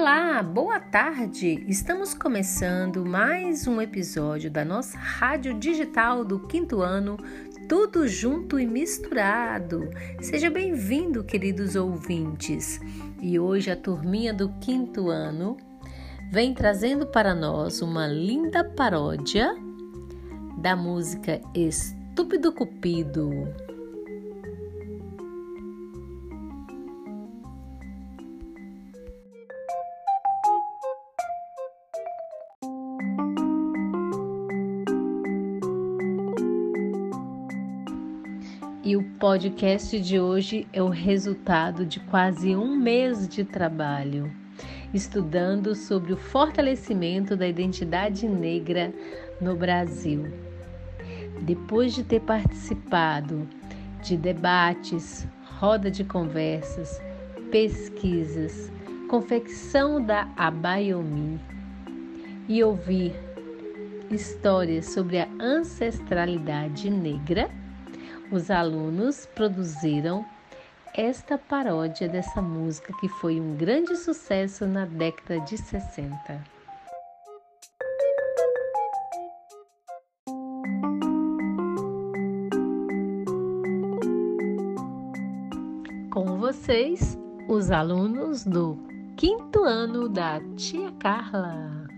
Olá, boa tarde! Estamos começando mais um episódio da nossa rádio digital do quinto ano, tudo junto e misturado. Seja bem-vindo, queridos ouvintes. E hoje a turminha do quinto ano vem trazendo para nós uma linda paródia da música Estúpido Cupido. E o podcast de hoje é o resultado de quase um mês de trabalho, estudando sobre o fortalecimento da identidade negra no Brasil. Depois de ter participado de debates, roda de conversas, pesquisas, confecção da Abayomi e ouvir histórias sobre a ancestralidade negra, os alunos produziram esta paródia dessa música que foi um grande sucesso na década de 60. Com vocês, os alunos do quinto ano da Tia Carla.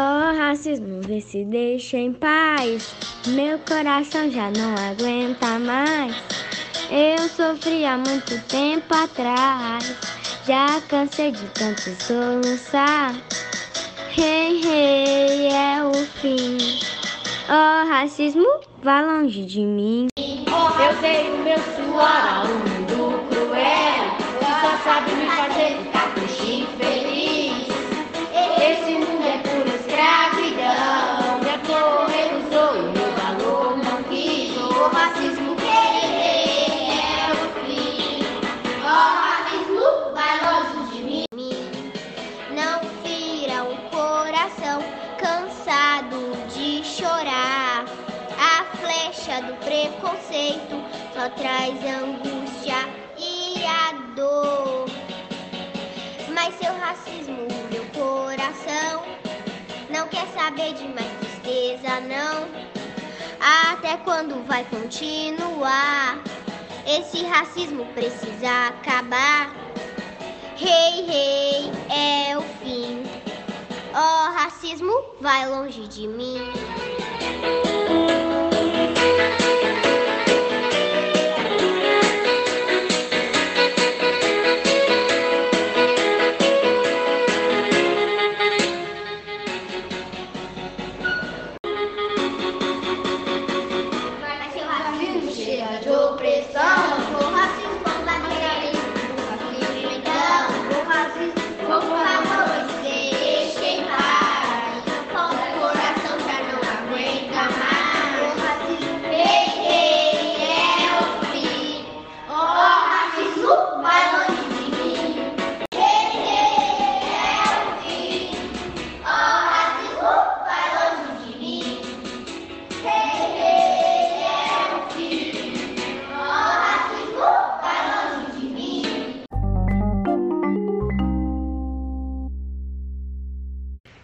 Oh, racismo, vê se deixa em paz. Meu coração já não aguenta mais. Eu sofri há muito tempo atrás. Já cansei de tanto soluçar. Rei, rei, é o fim. Oh, racismo, vá longe de mim. Eu o meu suor preconceito só traz angústia e a dor. Mas seu racismo, meu coração, não quer saber de mais tristeza, não. Até quando vai continuar? Esse racismo precisa acabar. Rei, rei, é o fim. Ó, racismo, vai longe de mim.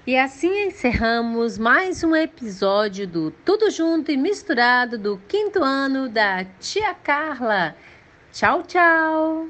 E assim encerramos mais um episódio do Tudo Junto e Misturado do quinto ano da Tia Carla. Tchau, tchau!